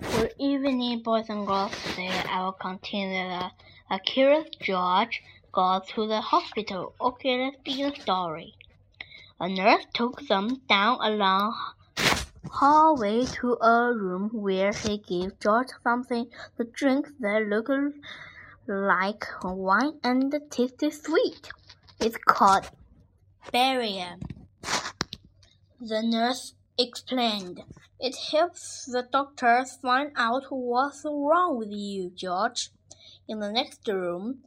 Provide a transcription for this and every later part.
Good evening, boys and girls. Today I will continue the a curious George goes to the hospital. Okay, let's begin the story. A nurse took them down a long hallway to a room where he gave George something to drink that looked like wine and tasted sweet. It's called barium. The nurse explained. It helps the doctors find out what's wrong with you, George. In the next room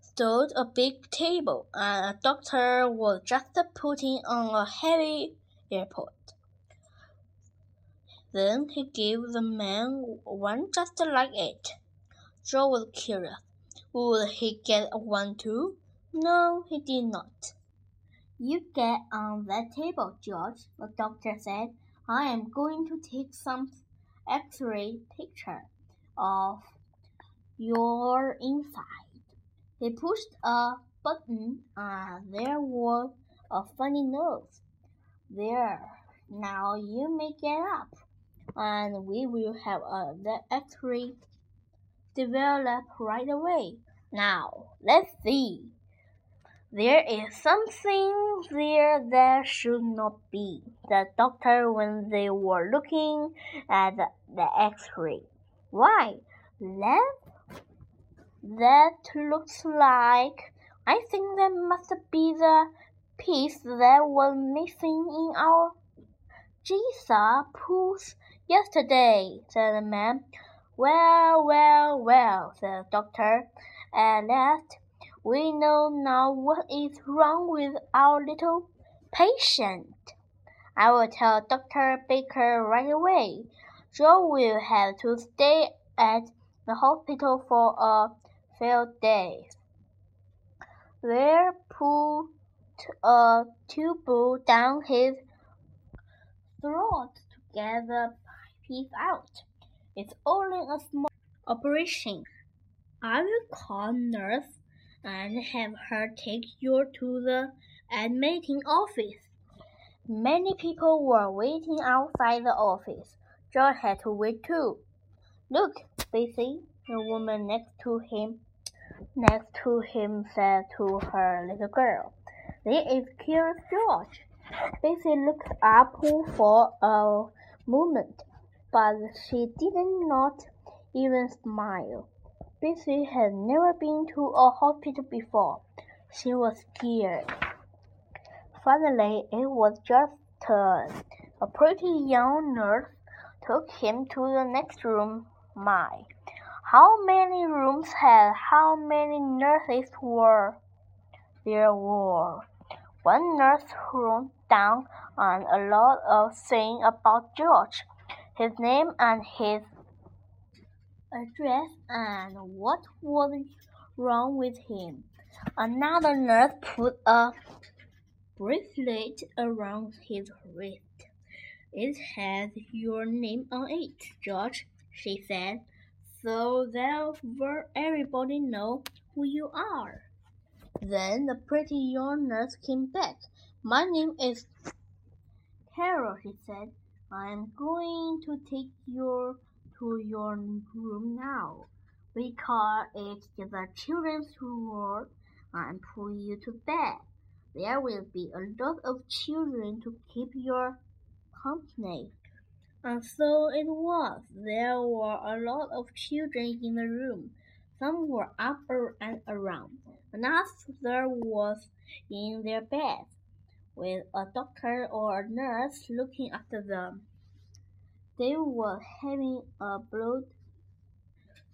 stood a big table, and a doctor was just putting on a heavy airport. Then he gave the man one just like it. Joe was curious. Would he get one too? No, he did not. You get on that table, George, the doctor said. I am going to take some x-ray picture of your inside. He pushed a button and there was a funny nose. There, now you may get up and we will have a, the x-ray develop right away. Now, let's see. There is something there that should not be. The doctor, when they were looking at the, x-ray. Why? That, that looks like. I think that must be the piece that was missing in our jigsaw puzzle yesterday, said the man. Well, well, well, said the doctor. Uh, at last, we know now what is wrong with our little patient. I will tell Dr. Baker right away. Joe will have to stay at the hospital for a few days. They put a tube down his throat to get the piece out. It's only a small operation. I will call nurse and have her take you to the admitting office. Many people were waiting outside the office. George had to wait too. Look, Bessie, the woman next to him next to him said to her little girl. There is Curious George. Bessie looked up for a moment, but she did not even smile. Bessie had never been to a hospital before. She was scared. Finally, it was just turn. A pretty young nurse took him to the next room. My, how many rooms had how many nurses were there were? One nurse wrote down on a lot of things about George, his name and his address and what was wrong with him. Another nurse put a bracelet around his wrist. It has your name on it, George, she said, so that everybody know who you are. Then the pretty young nurse came back. My name is Carol, she said. I am going to take your to your room now. We call it the children's ward and put you to bed. There will be a lot of children to keep your company. And so it was. There were a lot of children in the room. Some were up and around. and Another was in their beds, with a doctor or a nurse looking after them. They were having a blood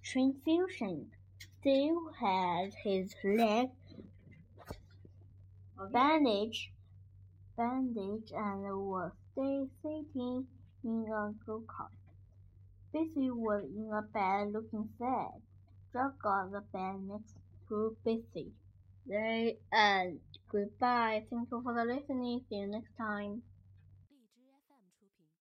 transfusion. Steve had his leg bandaged, bandaged and was sitting in a go-kart. Bessie was in a bed looking sad. Jack got the bed next to Bessie. They and goodbye. Thank you for the listening. See you next time.